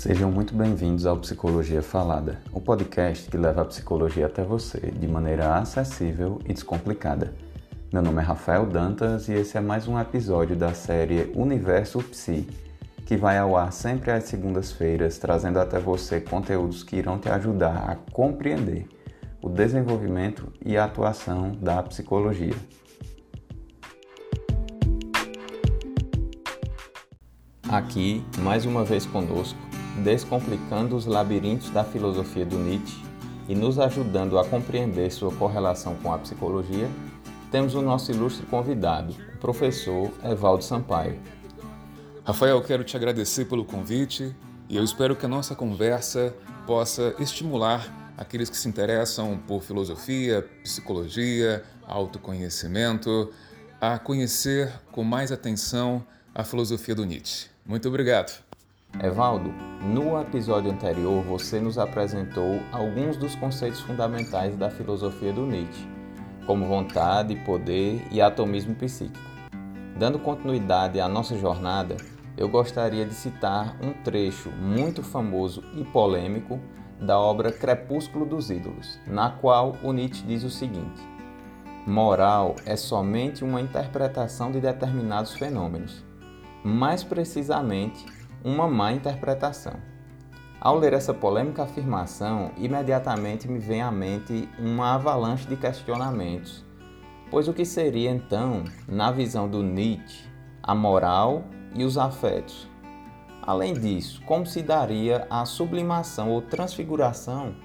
Sejam muito bem-vindos ao Psicologia Falada, o podcast que leva a psicologia até você de maneira acessível e descomplicada. Meu nome é Rafael Dantas e esse é mais um episódio da série Universo Psi, que vai ao ar sempre às segundas-feiras, trazendo até você conteúdos que irão te ajudar a compreender o desenvolvimento e a atuação da psicologia. Aqui, mais uma vez conosco, descomplicando os labirintos da filosofia do Nietzsche e nos ajudando a compreender sua correlação com a psicologia, temos o nosso ilustre convidado, o professor Evaldo Sampaio. Rafael, quero te agradecer pelo convite e eu espero que a nossa conversa possa estimular aqueles que se interessam por filosofia, psicologia, autoconhecimento, a conhecer com mais atenção a filosofia do Nietzsche. Muito obrigado. Evaldo, no episódio anterior você nos apresentou alguns dos conceitos fundamentais da filosofia do Nietzsche, como vontade, poder e atomismo psíquico. Dando continuidade à nossa jornada, eu gostaria de citar um trecho muito famoso e polêmico da obra Crepúsculo dos Ídolos, na qual o Nietzsche diz o seguinte: Moral é somente uma interpretação de determinados fenômenos, mais precisamente, uma má interpretação. Ao ler essa polêmica afirmação, imediatamente me vem à mente uma avalanche de questionamentos, pois o que seria então, na visão do Nietzsche, a moral e os afetos? Além disso, como se daria a sublimação ou transfiguração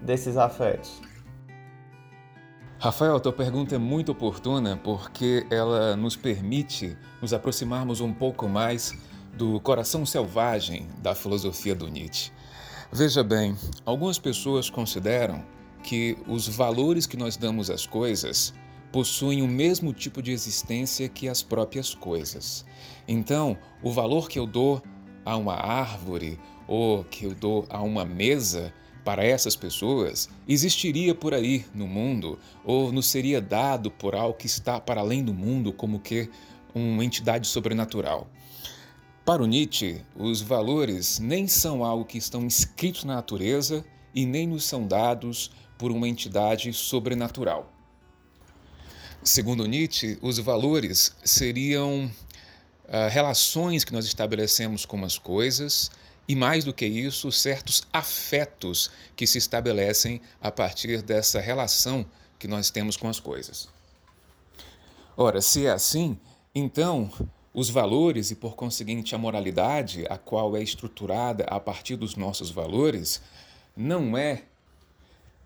desses afetos? Rafael, tua pergunta é muito oportuna porque ela nos permite nos aproximarmos um pouco mais do coração selvagem da filosofia do Nietzsche. Veja bem, algumas pessoas consideram que os valores que nós damos às coisas possuem o mesmo tipo de existência que as próprias coisas. Então, o valor que eu dou a uma árvore ou que eu dou a uma mesa para essas pessoas existiria por aí no mundo ou nos seria dado por algo que está para além do mundo, como que uma entidade sobrenatural. Para o Nietzsche, os valores nem são algo que estão inscritos na natureza e nem nos são dados por uma entidade sobrenatural. Segundo Nietzsche, os valores seriam uh, relações que nós estabelecemos com as coisas e, mais do que isso, certos afetos que se estabelecem a partir dessa relação que nós temos com as coisas. Ora, se é assim, então os valores e, por conseguinte, a moralidade, a qual é estruturada a partir dos nossos valores, não é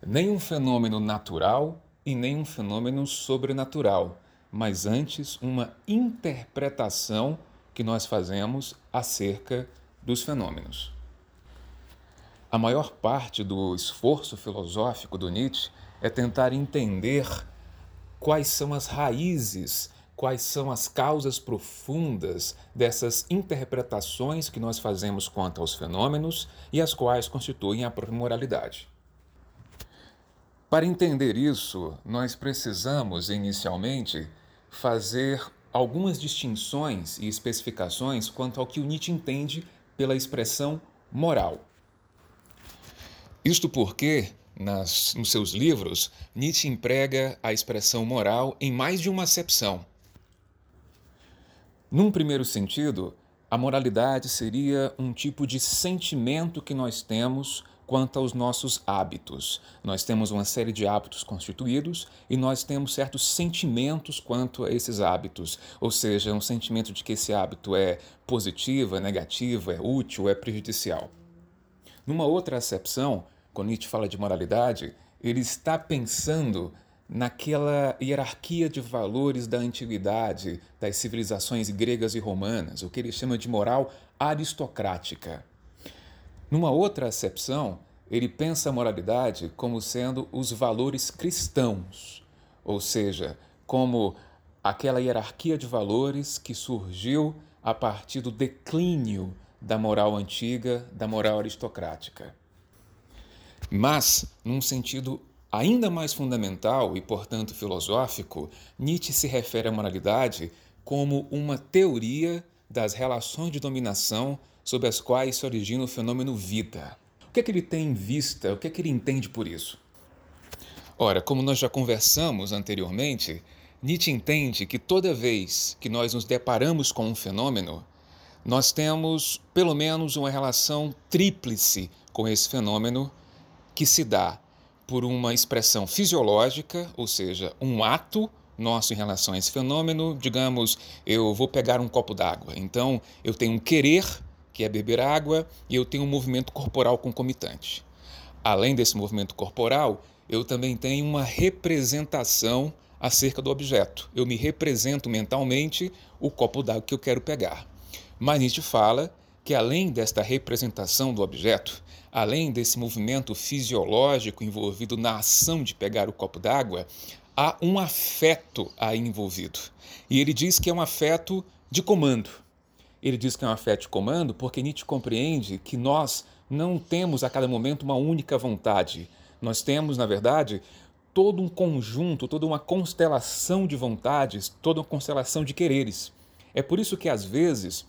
nem um fenômeno natural e nem um fenômeno sobrenatural, mas antes uma interpretação que nós fazemos acerca dos fenômenos. A maior parte do esforço filosófico do Nietzsche é tentar entender quais são as raízes, quais são as causas profundas dessas interpretações que nós fazemos quanto aos fenômenos e as quais constituem a própria moralidade. Para entender isso, nós precisamos inicialmente fazer algumas distinções e especificações quanto ao que o Nietzsche entende pela expressão moral. Isto porque, nas, nos seus livros, Nietzsche emprega a expressão moral em mais de uma acepção. Num primeiro sentido, a moralidade seria um tipo de sentimento que nós temos quanto aos nossos hábitos. Nós temos uma série de hábitos constituídos e nós temos certos sentimentos quanto a esses hábitos, ou seja, um sentimento de que esse hábito é positivo, é negativo, é útil, é prejudicial. Numa outra acepção, quando Nietzsche fala de moralidade, ele está pensando naquela hierarquia de valores da antiguidade, das civilizações gregas e romanas, o que ele chama de moral aristocrática. Numa outra acepção, ele pensa a moralidade como sendo os valores cristãos, ou seja, como aquela hierarquia de valores que surgiu a partir do declínio da moral antiga, da moral aristocrática. Mas, num sentido ainda mais fundamental e, portanto, filosófico, Nietzsche se refere à moralidade como uma teoria das relações de dominação sob as quais se origina o fenômeno vida. O que é que ele tem em vista? O que é que ele entende por isso? Ora, como nós já conversamos anteriormente, Nietzsche entende que toda vez que nós nos deparamos com um fenômeno, nós temos pelo menos uma relação tríplice com esse fenômeno que se dá por uma expressão fisiológica, ou seja, um ato nosso em relação a esse fenômeno. Digamos, eu vou pegar um copo d'água. Então, eu tenho um querer, que é beber água, e eu tenho um movimento corporal concomitante. Além desse movimento corporal, eu também tenho uma representação acerca do objeto. Eu me represento mentalmente o copo d'água que eu quero pegar. Mas Nietzsche fala que além desta representação do objeto, além desse movimento fisiológico envolvido na ação de pegar o copo d'água, há um afeto aí envolvido. E ele diz que é um afeto de comando. Ele diz que é um afeto de comando porque Nietzsche compreende que nós não temos a cada momento uma única vontade. Nós temos, na verdade, todo um conjunto, toda uma constelação de vontades, toda uma constelação de quereres. É por isso que, às vezes,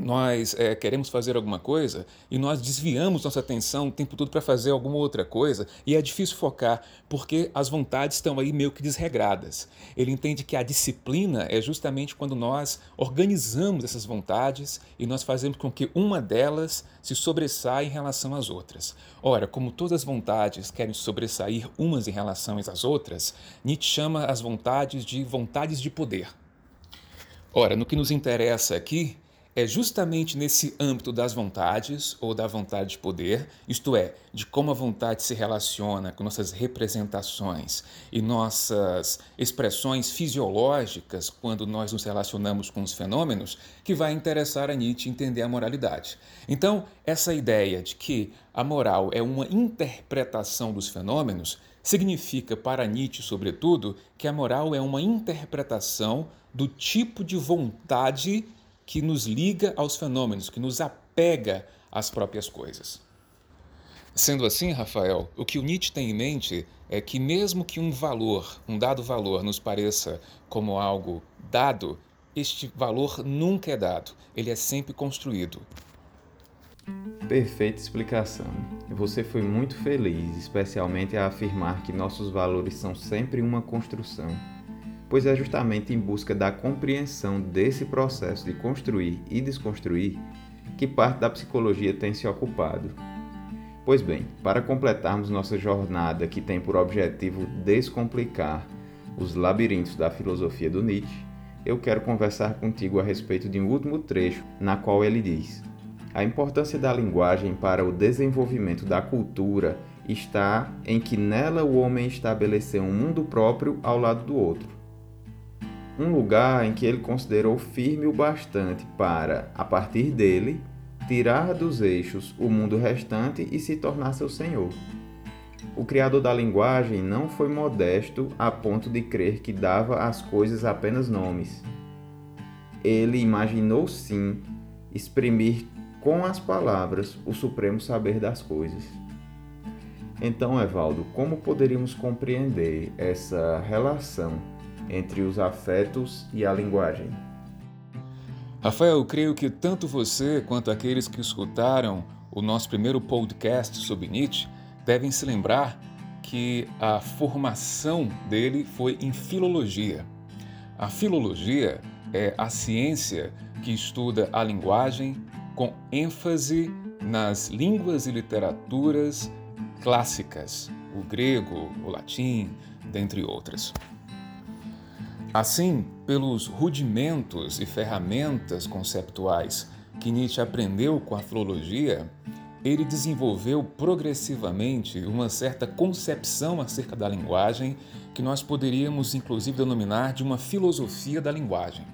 nós é, queremos fazer alguma coisa e nós desviamos nossa atenção o tempo todo para fazer alguma outra coisa e é difícil focar porque as vontades estão aí meio que desregradas. Ele entende que a disciplina é justamente quando nós organizamos essas vontades e nós fazemos com que uma delas se sobressaia em relação às outras. Ora, como todas as vontades querem sobressair umas em relação às outras, Nietzsche chama as vontades de vontades de poder. Ora, no que nos interessa aqui, é justamente nesse âmbito das vontades ou da vontade de poder, isto é, de como a vontade se relaciona com nossas representações e nossas expressões fisiológicas quando nós nos relacionamos com os fenômenos, que vai interessar a Nietzsche entender a moralidade. Então, essa ideia de que a moral é uma interpretação dos fenômenos significa para Nietzsche, sobretudo, que a moral é uma interpretação do tipo de vontade que nos liga aos fenômenos, que nos apega às próprias coisas. Sendo assim, Rafael, o que o Nietzsche tem em mente é que, mesmo que um valor, um dado valor, nos pareça como algo dado, este valor nunca é dado, ele é sempre construído. Perfeita explicação. Você foi muito feliz, especialmente a afirmar que nossos valores são sempre uma construção pois é justamente em busca da compreensão desse processo de construir e desconstruir que parte da psicologia tem se ocupado. Pois bem, para completarmos nossa jornada que tem por objetivo descomplicar os labirintos da filosofia do Nietzsche, eu quero conversar contigo a respeito de um último trecho na qual ele diz: A importância da linguagem para o desenvolvimento da cultura está em que nela o homem estabeleceu um mundo próprio ao lado do outro um lugar em que ele considerou firme o bastante para, a partir dele, tirar dos eixos o mundo restante e se tornar seu senhor. O criador da linguagem não foi modesto a ponto de crer que dava às coisas apenas nomes. Ele imaginou sim exprimir com as palavras o supremo saber das coisas. Então, Evaldo, como poderíamos compreender essa relação entre os afetos e a linguagem. Rafael, eu creio que tanto você quanto aqueles que escutaram o nosso primeiro podcast sobre Nietzsche devem se lembrar que a formação dele foi em filologia. A filologia é a ciência que estuda a linguagem com ênfase nas línguas e literaturas clássicas, o grego, o latim, dentre outras. Assim, pelos rudimentos e ferramentas conceptuais que Nietzsche aprendeu com a filologia, ele desenvolveu progressivamente uma certa concepção acerca da linguagem que nós poderíamos inclusive denominar de uma filosofia da linguagem,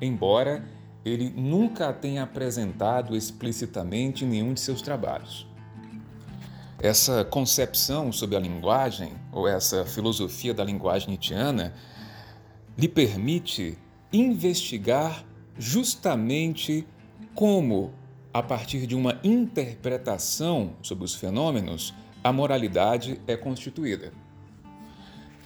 embora ele nunca a tenha apresentado explicitamente em nenhum de seus trabalhos. Essa concepção sobre a linguagem, ou essa filosofia da linguagem nietzschiana, lhe permite investigar justamente como, a partir de uma interpretação sobre os fenômenos, a moralidade é constituída.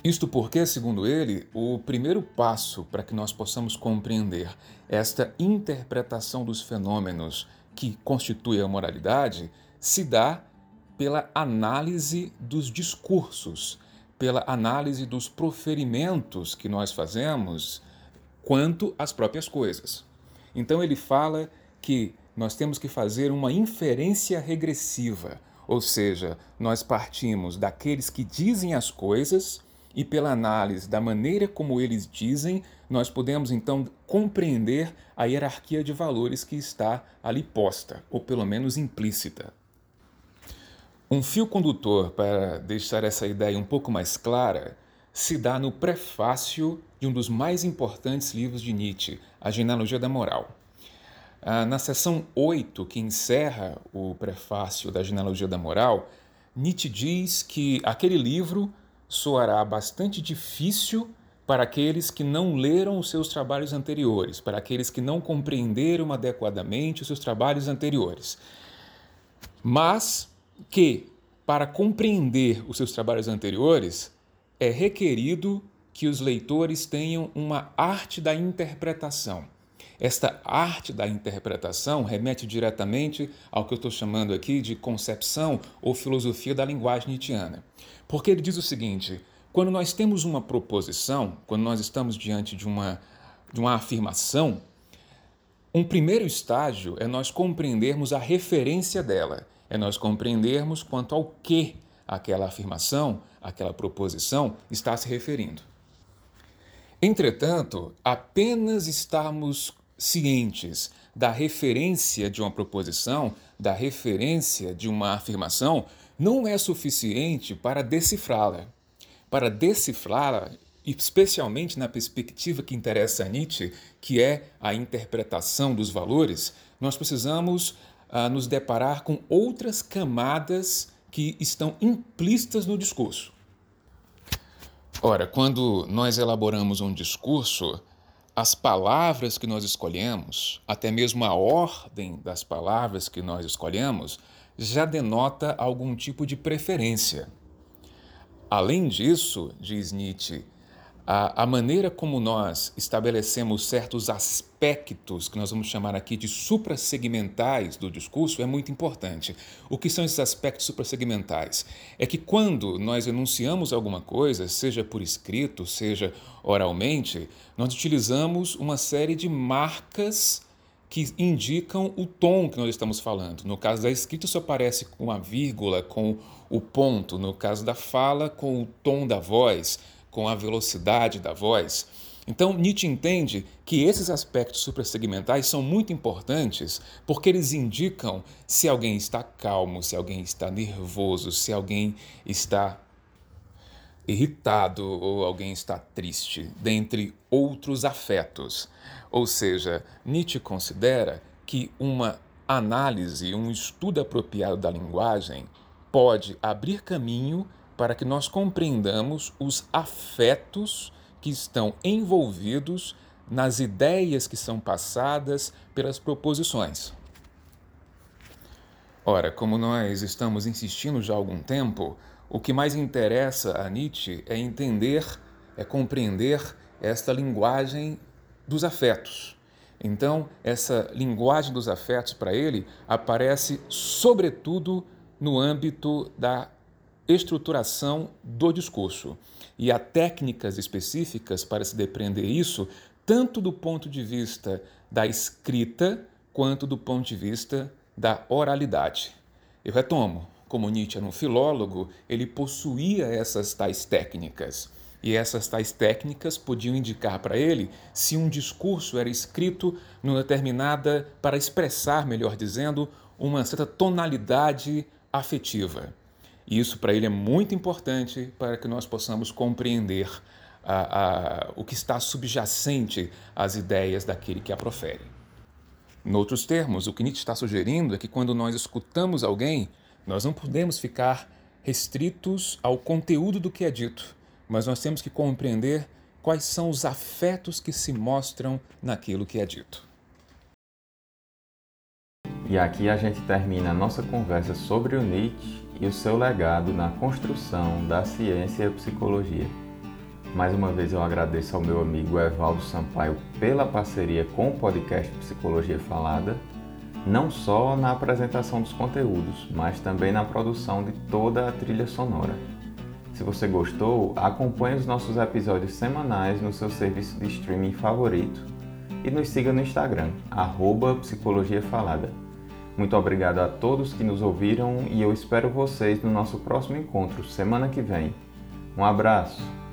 Isto porque, segundo ele, o primeiro passo para que nós possamos compreender esta interpretação dos fenômenos que constitui a moralidade se dá pela análise dos discursos, pela análise dos proferimentos que nós fazemos quanto às próprias coisas. Então ele fala que nós temos que fazer uma inferência regressiva, ou seja, nós partimos daqueles que dizem as coisas e pela análise da maneira como eles dizem, nós podemos então compreender a hierarquia de valores que está ali posta, ou pelo menos implícita. Um fio condutor para deixar essa ideia um pouco mais clara se dá no prefácio de um dos mais importantes livros de Nietzsche, A Genealogia da Moral. Ah, na seção 8, que encerra o prefácio da Genealogia da Moral, Nietzsche diz que aquele livro soará bastante difícil para aqueles que não leram os seus trabalhos anteriores, para aqueles que não compreenderam adequadamente os seus trabalhos anteriores. Mas que, para compreender os seus trabalhos anteriores, é requerido que os leitores tenham uma arte da interpretação. Esta arte da interpretação remete diretamente ao que eu estou chamando aqui de concepção ou filosofia da linguagem nietzschiana. Porque ele diz o seguinte: quando nós temos uma proposição, quando nós estamos diante de uma, de uma afirmação, um primeiro estágio é nós compreendermos a referência dela, é nós compreendermos quanto ao que aquela afirmação, aquela proposição está se referindo. Entretanto, apenas estarmos cientes da referência de uma proposição, da referência de uma afirmação, não é suficiente para decifrá-la. Para decifrá-la, especialmente na perspectiva que interessa a Nietzsche, que é a interpretação dos valores, nós precisamos ah, nos deparar com outras camadas que estão implícitas no discurso. Ora, quando nós elaboramos um discurso, as palavras que nós escolhemos, até mesmo a ordem das palavras que nós escolhemos, já denota algum tipo de preferência. Além disso, diz Nietzsche, a, a, maneira como nós estabelecemos certos aspectos, que nós vamos chamar aqui de suprassegmentais do discurso, é muito importante. O que são esses aspectos suprassegmentais? É que quando nós enunciamos alguma coisa, seja por escrito, seja oralmente, nós utilizamos uma série de marcas que indicam o tom que nós estamos falando. No caso da escrita, isso aparece com a vírgula, com o ponto. No caso da fala, com o tom da voz com a velocidade da voz. Então, Nietzsche entende que esses aspectos suprassegmentais são muito importantes porque eles indicam se alguém está calmo, se alguém está nervoso, se alguém está irritado ou alguém está triste, dentre outros afetos. Ou seja, Nietzsche considera que uma análise, um estudo apropriado da linguagem pode abrir caminho para que nós compreendamos os afetos que estão envolvidos nas ideias que são passadas pelas proposições. Ora, como nós estamos insistindo já há algum tempo, o que mais interessa a Nietzsche é entender, é compreender esta linguagem dos afetos. Então, essa linguagem dos afetos para ele aparece sobretudo no âmbito da estruturação do discurso. E há técnicas específicas para se depreender isso, tanto do ponto de vista da escrita quanto do ponto de vista da oralidade. Eu retomo, como Nietzsche era um filólogo, ele possuía essas tais técnicas. E essas tais técnicas podiam indicar para ele se um discurso era escrito numa determinada, para expressar, melhor dizendo, uma certa tonalidade afetiva. E isso para ele é muito importante para que nós possamos compreender a, a, o que está subjacente às ideias daquele que a profere. Em outros termos, o que Nietzsche está sugerindo é que quando nós escutamos alguém, nós não podemos ficar restritos ao conteúdo do que é dito, mas nós temos que compreender quais são os afetos que se mostram naquilo que é dito. E aqui a gente termina a nossa conversa sobre o Nietzsche e o seu legado na construção da ciência e psicologia. Mais uma vez eu agradeço ao meu amigo Evaldo Sampaio pela parceria com o podcast Psicologia Falada, não só na apresentação dos conteúdos, mas também na produção de toda a trilha sonora. Se você gostou, acompanhe os nossos episódios semanais no seu serviço de streaming favorito e nos siga no Instagram, arroba Psicologia Falada. Muito obrigado a todos que nos ouviram e eu espero vocês no nosso próximo encontro, semana que vem. Um abraço!